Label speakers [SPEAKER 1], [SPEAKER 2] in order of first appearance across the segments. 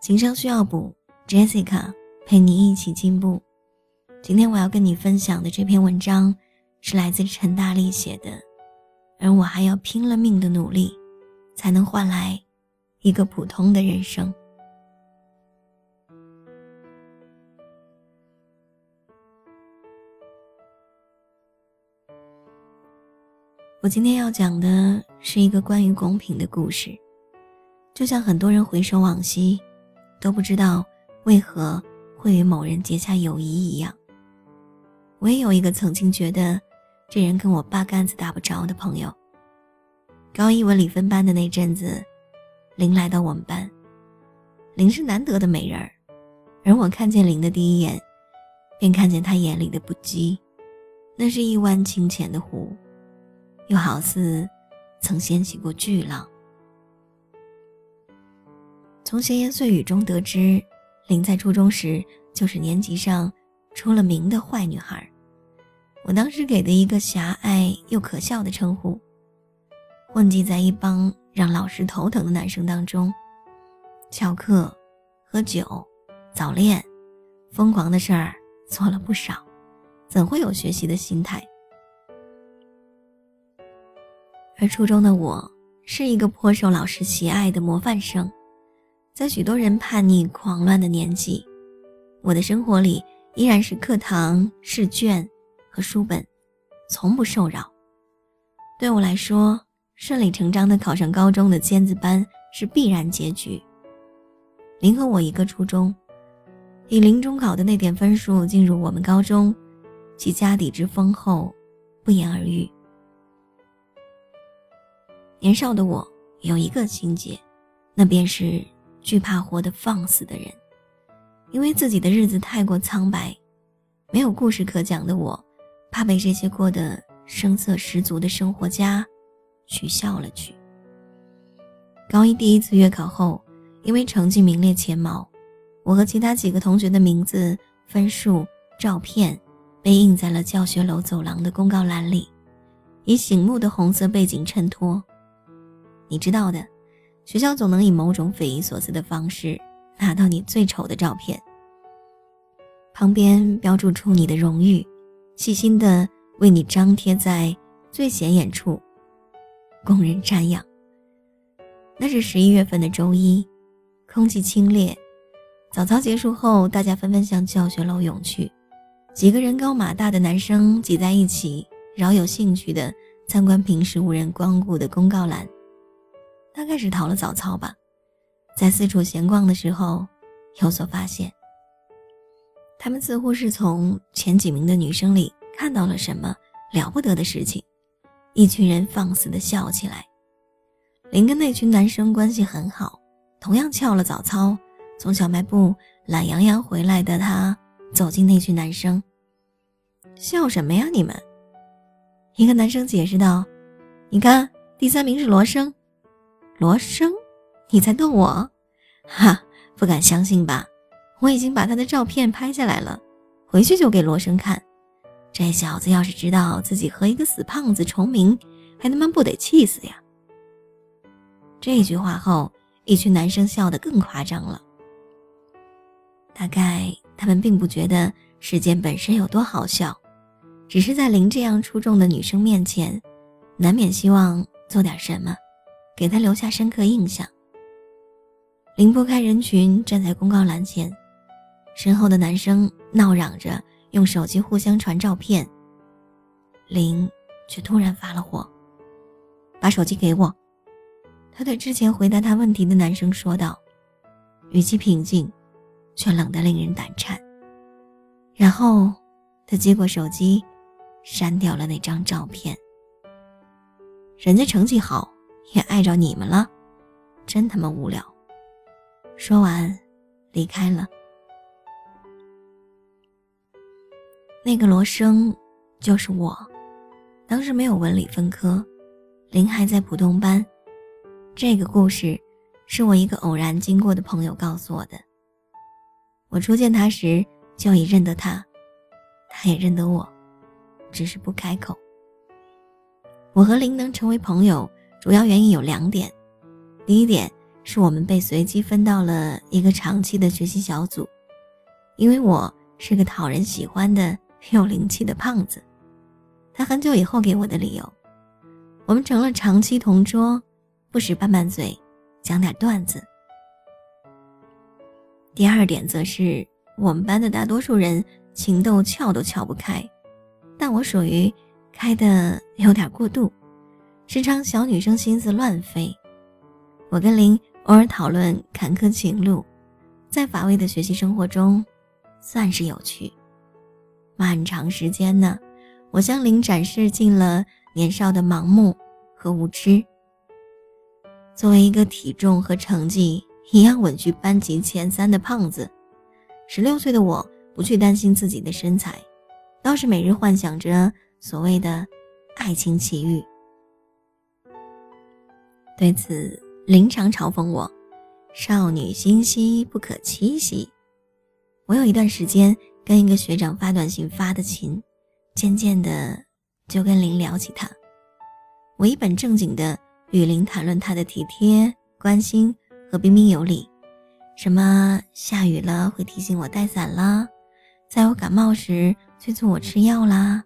[SPEAKER 1] 情商需要补，Jessica 陪你一起进步。今天我要跟你分享的这篇文章是来自陈大力写的，而我还要拼了命的努力，才能换来一个普通的人生。我今天要讲的是一个关于公平的故事，就像很多人回首往昔，都不知道为何会与某人结下友谊一样。我也有一个曾经觉得这人跟我八竿子打不着的朋友。高一文理分班的那阵子，林来到我们班，林是难得的美人儿，而我看见林的第一眼，便看见他眼里的不羁，那是一湾清浅的湖。又好似曾掀起过巨浪。从闲言碎语中得知，林在初中时就是年级上出了名的坏女孩。我当时给的一个狭隘又可笑的称呼，混迹在一帮让老师头疼的男生当中，翘课、喝酒、早恋，疯狂的事儿做了不少，怎会有学习的心态？而初中的我是一个颇受老师喜爱的模范生，在许多人叛逆狂乱的年纪，我的生活里依然是课堂、试卷和书本，从不受扰。对我来说，顺理成章的考上高中的尖子班是必然结局。您和我一个初中，以林中考的那点分数进入我们高中，其家底之丰厚，不言而喻。年少的我有一个情节，那便是惧怕活得放肆的人。因为自己的日子太过苍白，没有故事可讲的我，怕被这些过得声色十足的生活家取笑了去。高一第一次月考后，因为成绩名列前茅，我和其他几个同学的名字、分数、照片被印在了教学楼走廊的公告栏里，以醒目的红色背景衬托。你知道的，学校总能以某种匪夷所思的方式拿到你最丑的照片，旁边标注出你的荣誉，细心的为你张贴在最显眼处，供人瞻仰。那是十一月份的周一，空气清冽，早操结束后，大家纷纷向教学楼涌去，几个人高马大的男生挤在一起，饶有兴趣的参观平时无人光顾的公告栏。大概是逃了早操吧，在四处闲逛的时候，有所发现。他们似乎是从前几名的女生里看到了什么了不得的事情，一群人放肆的笑起来。林跟那群男生关系很好，同样翘了早操，从小卖部懒洋洋回来的他走进那群男生，笑什么呀你们？一个男生解释道：“你看，第三名是罗生。”罗生，你在逗我？哈，不敢相信吧？我已经把他的照片拍下来了，回去就给罗生看。这小子要是知道自己和一个死胖子重名，还他妈不得气死呀！这句话后，一群男生笑得更夸张了。大概他们并不觉得事件本身有多好笑，只是在林这样出众的女生面前，难免希望做点什么。给他留下深刻印象。林拨开人群，站在公告栏前，身后的男生闹嚷着用手机互相传照片。林却突然发了火，把手机给我。他对之前回答他问题的男生说道，语气平静，却冷得令人胆颤。然后他接过手机，删掉了那张照片。人家成绩好。也碍着你们了，真他妈无聊。说完，离开了。那个罗生，就是我。当时没有文理分科，林还在普通班。这个故事，是我一个偶然经过的朋友告诉我的。我初见他时就已认得他，他也认得我，只是不开口。我和林能成为朋友。主要原因有两点，第一点是我们被随机分到了一个长期的学习小组，因为我是个讨人喜欢的有灵气的胖子。他很久以后给我的理由，我们成了长期同桌，不时拌拌嘴，讲点段子。第二点则是我们班的大多数人情窦撬都撬不开，但我属于开的有点过度，时常小女生心思乱飞。我跟林偶尔讨论坎坷情路，在乏味的学习生活中，算是有趣。漫长时间呢，我向林展示尽了年少的盲目和无知。作为一个体重和成绩一样稳居班级前三的胖子，十六岁的我不去担心自己的身材，倒是每日幻想着所谓的爱情奇遇。对此。林常嘲讽我：“少女心兮不可欺兮。”我有一段时间跟一个学长发短信发的勤，渐渐的就跟林聊起他。我一本正经的与林谈论他的体贴、关心和彬彬有礼，什么下雨了会提醒我带伞啦，在我感冒时催促我吃药啦，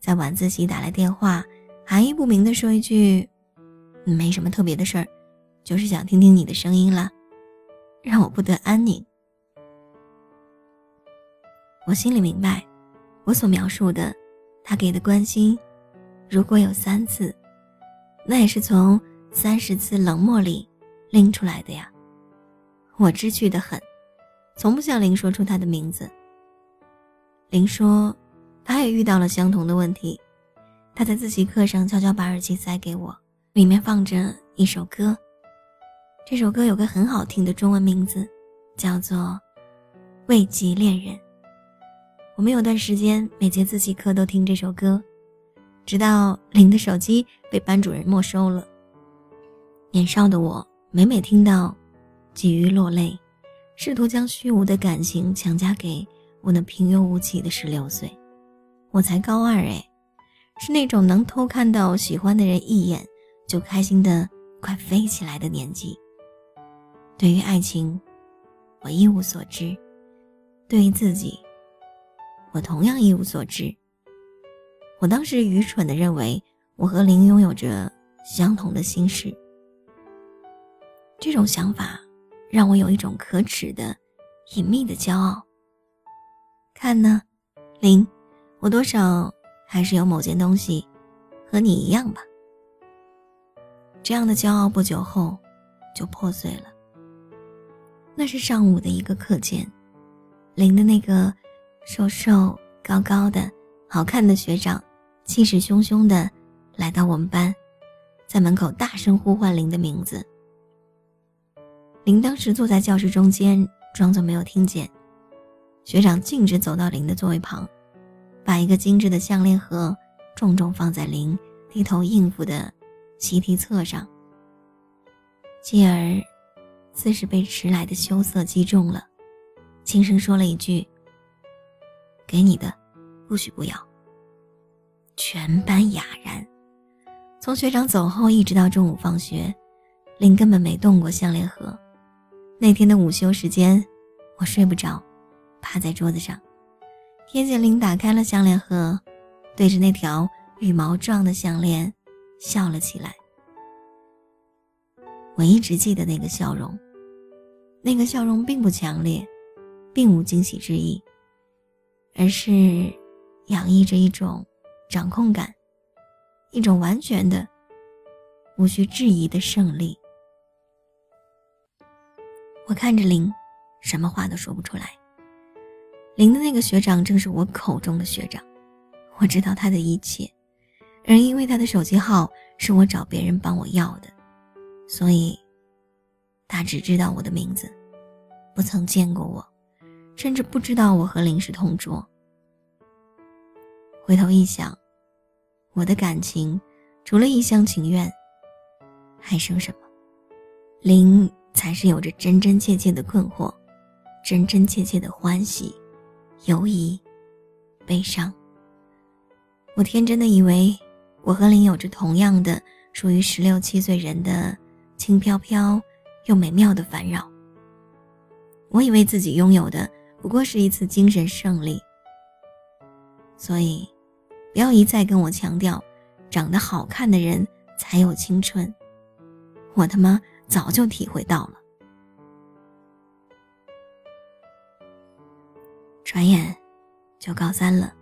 [SPEAKER 1] 在晚自习打来电话，含义不明的说一句：“没什么特别的事儿。”就是想听听你的声音了，让我不得安宁。我心里明白，我所描述的他给的关心，如果有三次，那也是从三十次冷漠里拎出来的呀。我知趣的很，从不向林说出他的名字。林说，他也遇到了相同的问题。他在自习课上悄悄把耳机塞给我，里面放着一首歌。这首歌有个很好听的中文名字，叫做《慰藉恋人》。我们有段时间每节自习课都听这首歌，直到林的手机被班主任没收了。年少的我每每听到，急于落泪，试图将虚无的感情强加给我那平庸无奇的十六岁。我才高二哎，是那种能偷看到喜欢的人一眼就开心的快飞起来的年纪。对于爱情，我一无所知；对于自己，我同样一无所知。我当时愚蠢的认为，我和林拥有着相同的心事。这种想法让我有一种可耻的、隐秘的骄傲。看呢，林，我多少还是有某件东西和你一样吧。这样的骄傲不久后就破碎了。那是上午的一个课间，林的那个瘦瘦高高的好看的学长，气势汹汹的来到我们班，在门口大声呼唤林的名字。林当时坐在教室中间，装作没有听见。学长径直走到林的座位旁，把一个精致的项链盒重重放在林低头应付的习题册上，继而。似是被迟来的羞涩击中了，轻声说了一句：“给你的，不许不要。”全班哑然。从学长走后一直到中午放学，林根本没动过项链盒。那天的午休时间，我睡不着，趴在桌子上，天见林打开了项链盒，对着那条羽毛状的项链笑了起来。我一直记得那个笑容。那个笑容并不强烈，并无惊喜之意，而是洋溢着一种掌控感，一种完全的、无需质疑的胜利。我看着林，什么话都说不出来。林的那个学长正是我口中的学长，我知道他的一切，而因为他的手机号是我找别人帮我要的，所以。他只知道我的名字，不曾见过我，甚至不知道我和林是同桌。回头一想，我的感情除了一厢情愿，还剩什么？林才是有着真真切切的困惑，真真切切的欢喜、犹疑、悲伤。我天真的以为，我和林有着同样的属于十六七岁人的轻飘飘。又美妙的烦扰。我以为自己拥有的不过是一次精神胜利，所以不要一再跟我强调，长得好看的人才有青春。我他妈早就体会到了。转眼就高三了，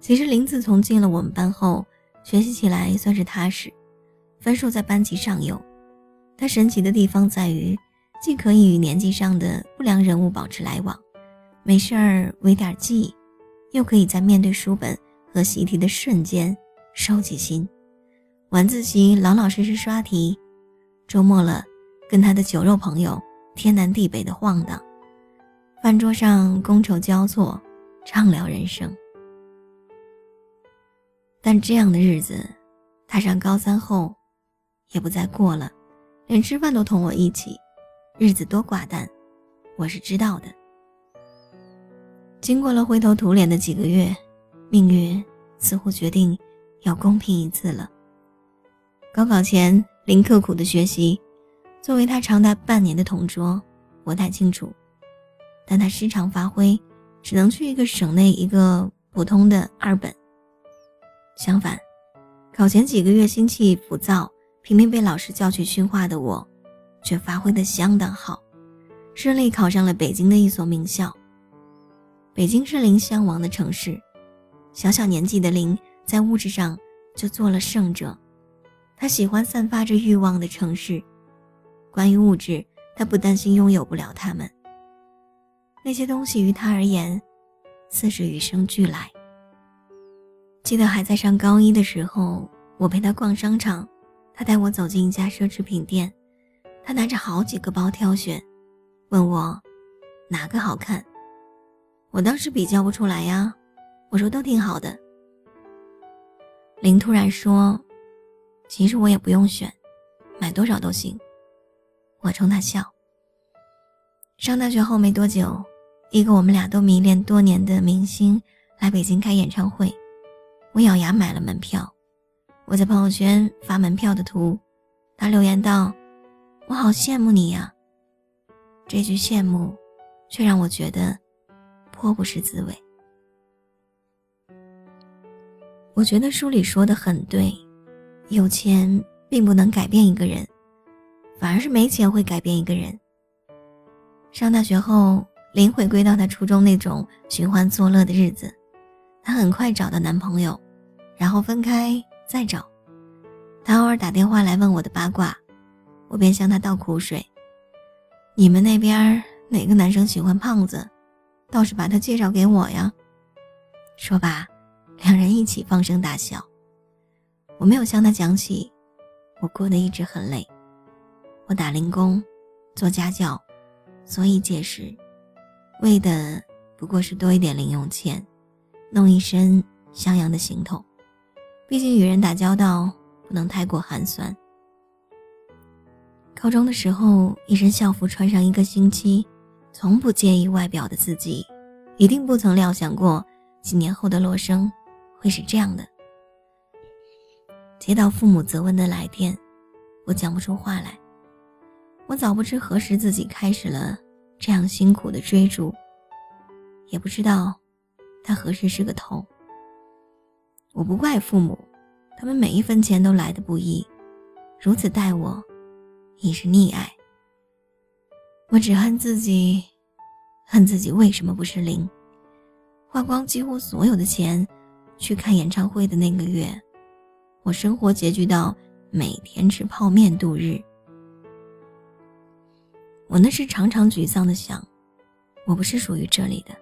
[SPEAKER 1] 其实林自从进了我们班后，学习起来算是踏实，分数在班级上游。他神奇的地方在于。既可以与年纪上的不良人物保持来往，没事儿围点记，又可以在面对书本和习题的瞬间收起心。晚自习老老实实刷题，周末了跟他的酒肉朋友天南地北的晃荡，饭桌上觥筹交错，畅聊人生。但这样的日子，他上高三后也不再过了，连吃饭都同我一起。日子多寡淡，我是知道的。经过了灰头土脸的几个月，命运似乎决定要公平一次了。高考前，林刻苦的学习，作为他长达半年的同桌，不太清楚。但他失常发挥，只能去一个省内一个普通的二本。相反，考前几个月心气浮躁，频频被老师叫去训话的我。却发挥的相当好，顺利考上了北京的一所名校。北京是林向往的城市，小小年纪的林在物质上就做了胜者。他喜欢散发着欲望的城市，关于物质，他不担心拥有不了他们。那些东西于他而言，似是与生俱来。记得还在上高一的时候，我陪他逛商场，他带我走进一家奢侈品店。他拿着好几个包挑选，问我哪个好看。我当时比较不出来呀，我说都挺好的。林突然说：“其实我也不用选，买多少都行。”我冲他笑。上大学后没多久，一个我们俩都迷恋多年的明星来北京开演唱会，我咬牙买了门票。我在朋友圈发门票的图，他留言道。我好羡慕你呀。这句羡慕，却让我觉得颇不是滋味。我觉得书里说的很对，有钱并不能改变一个人，反而是没钱会改变一个人。上大学后，林回归到他初中那种寻欢作乐的日子，她很快找到男朋友，然后分开再找。他偶尔打电话来问我的八卦。我便向他倒苦水。你们那边哪个男生喜欢胖子？倒是把他介绍给我呀。说罢，两人一起放声大笑。我没有向他讲起，我过得一直很累。我打零工，做家教，所以解释，为的不过是多一点零用钱，弄一身襄阳的行头。毕竟与人打交道，不能太过寒酸。高中的时候，一身校服穿上一个星期，从不介意外表的自己，一定不曾料想过几年后的洛生会是这样的。接到父母责问的来电，我讲不出话来。我早不知何时自己开始了这样辛苦的追逐，也不知道他何时是个头。我不怪父母，他们每一分钱都来的不易，如此待我。已是溺爱。我只恨自己，恨自己为什么不是零？花光几乎所有的钱去看演唱会的那个月，我生活拮据到每天吃泡面度日。我那时常常沮丧的想，我不是属于这里的，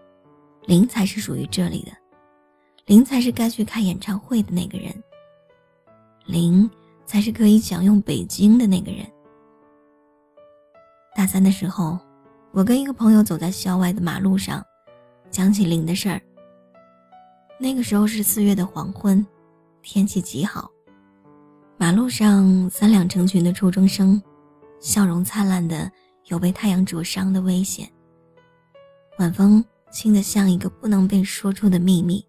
[SPEAKER 1] 零才是属于这里的，零才是该去看演唱会的那个人，零才是可以享用北京的那个人。大三的时候，我跟一个朋友走在校外的马路上，讲起林的事儿。那个时候是四月的黄昏，天气极好，马路上三两成群的初中生，笑容灿烂的有被太阳灼伤的危险。晚风轻得像一个不能被说出的秘密。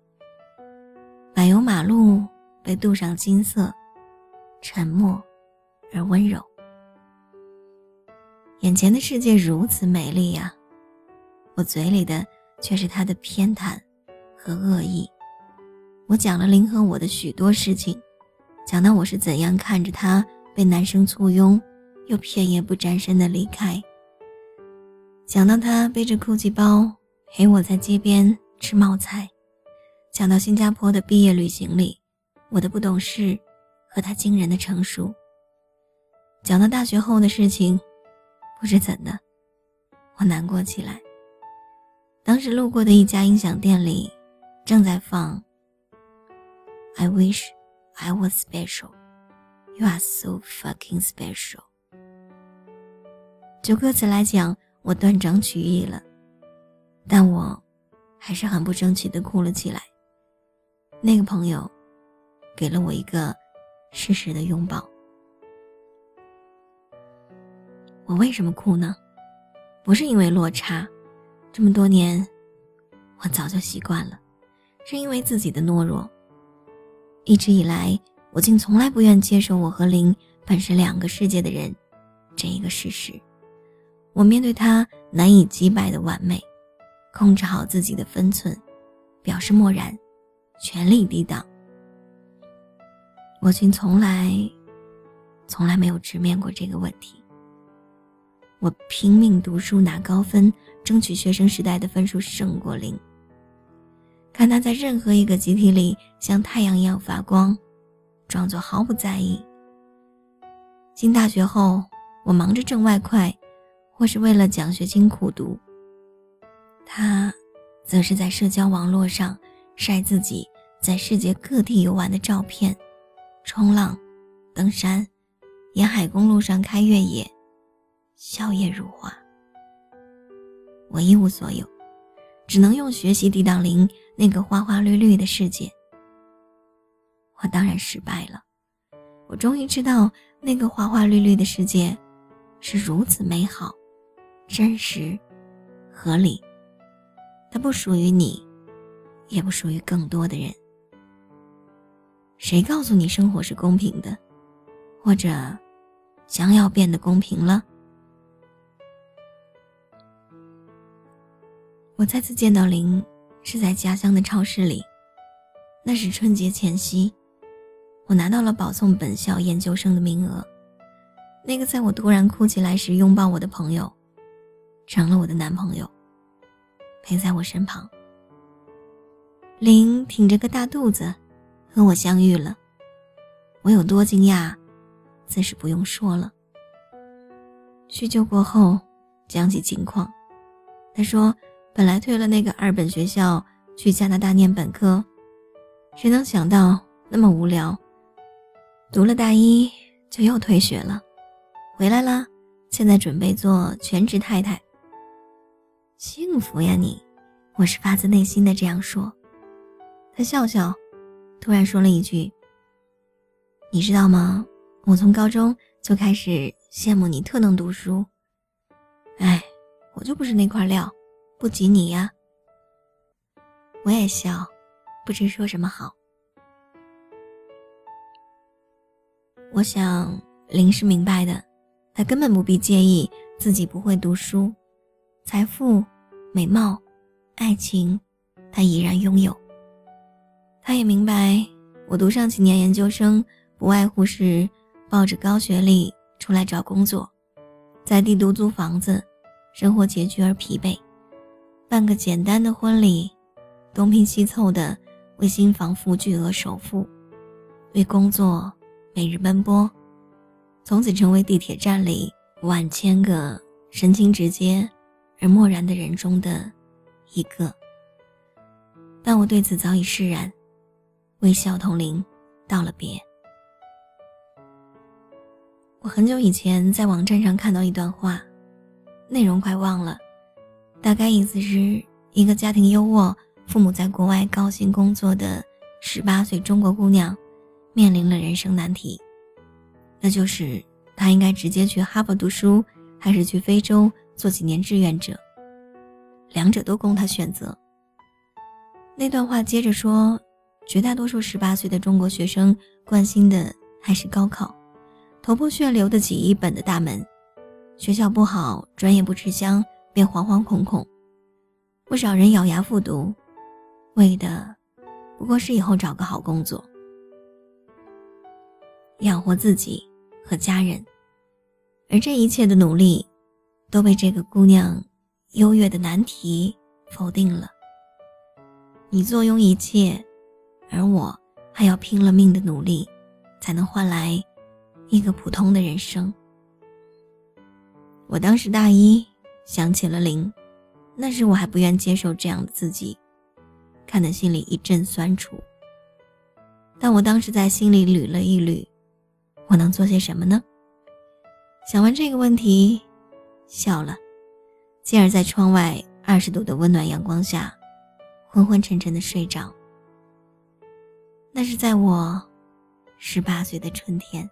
[SPEAKER 1] 柏油马路被镀上金色，沉默而温柔。眼前的世界如此美丽呀，我嘴里的却是他的偏袒和恶意。我讲了林和我的许多事情，讲到我是怎样看着他被男生簇拥，又片叶不沾身的离开。讲到他背着哭泣包陪我在街边吃冒菜，讲到新加坡的毕业旅行里，我的不懂事和他惊人的成熟。讲到大学后的事情，不知怎的，我难过起来。当时路过的一家音响店里，正在放。I wish I was special. You are so fucking special. 就歌词来讲，我断章取义了，但我还是很不争气的哭了起来。那个朋友给了我一个适时的拥抱。我为什么哭呢？不是因为落差，这么多年我早就习惯了，是因为自己的懦弱。一直以来，我竟从来不愿接受我和林本是两个世界的人这一个事实。我面对他难以击败的完美，控制好自己的分寸，表示漠然，全力抵挡。我竟从来，从来没有直面过这个问题。我拼命读书拿高分，争取学生时代的分数胜过零。看他在任何一个集体里像太阳一样发光，装作毫不在意。进大学后，我忙着挣外快，或是为了奖学金苦读。他，则是在社交网络上晒自己在世界各地游玩的照片，冲浪、登山、沿海公路上开越野，笑靥如花。我一无所有，只能用学习抵挡零。那个花花绿绿的世界，我当然失败了。我终于知道，那个花花绿绿的世界是如此美好、真实、合理。它不属于你，也不属于更多的人。谁告诉你生活是公平的，或者将要变得公平了？我再次见到林。是在家乡的超市里，那是春节前夕，我拿到了保送本校研究生的名额。那个在我突然哭起来时拥抱我的朋友，成了我的男朋友，陪在我身旁。林挺着个大肚子，和我相遇了，我有多惊讶，自是不用说了。叙旧过后，讲起近况，他说。本来退了那个二本学校去加拿大念本科，谁能想到那么无聊，读了大一就又退学了，回来了，现在准备做全职太太。幸福呀你，我是发自内心的这样说。他笑笑，突然说了一句：“你知道吗？我从高中就开始羡慕你特能读书。哎，我就不是那块料。”不及你呀，我也笑，不知说什么好。我想林是明白的，他根本不必介意自己不会读书，财富、美貌、爱情，他已然拥有。他也明白，我读上几年研究生，不外乎是抱着高学历出来找工作，在帝都租房子，生活拮据而疲惫。办个简单的婚礼，东拼西凑的为新房付巨额首付，为工作每日奔波，从此成为地铁站里万千个神情直接而漠然的人中的一个。但我对此早已释然，微笑同龄道了别。我很久以前在网站上看到一段话，内容快忘了。大概意思是一个家庭优渥、父母在国外高薪工作的十八岁中国姑娘，面临了人生难题，那就是她应该直接去哈佛读书，还是去非洲做几年志愿者。两者都供他选择。那段话接着说，绝大多数十八岁的中国学生关心的还是高考，头破血流的几亿本的大门，学校不好，专业不吃香，便惶惶恐恐。不少人咬牙复读，为的不过是以后找个好工作，养活自己和家人。而这一切的努力，都被这个姑娘优越的难题否定了。你坐拥一切，而我还要拼了命的努力，才能换来一个普通的人生。我当时大一，想起了零，那时我还不愿接受这样的自己，看得心里一阵酸楚。但我当时在心里捋了一捋，我能做些什么呢？想完这个问题，笑了，继而在窗外二十度的温暖阳光下。昏昏沉沉的睡着。那是在我十八岁的春天。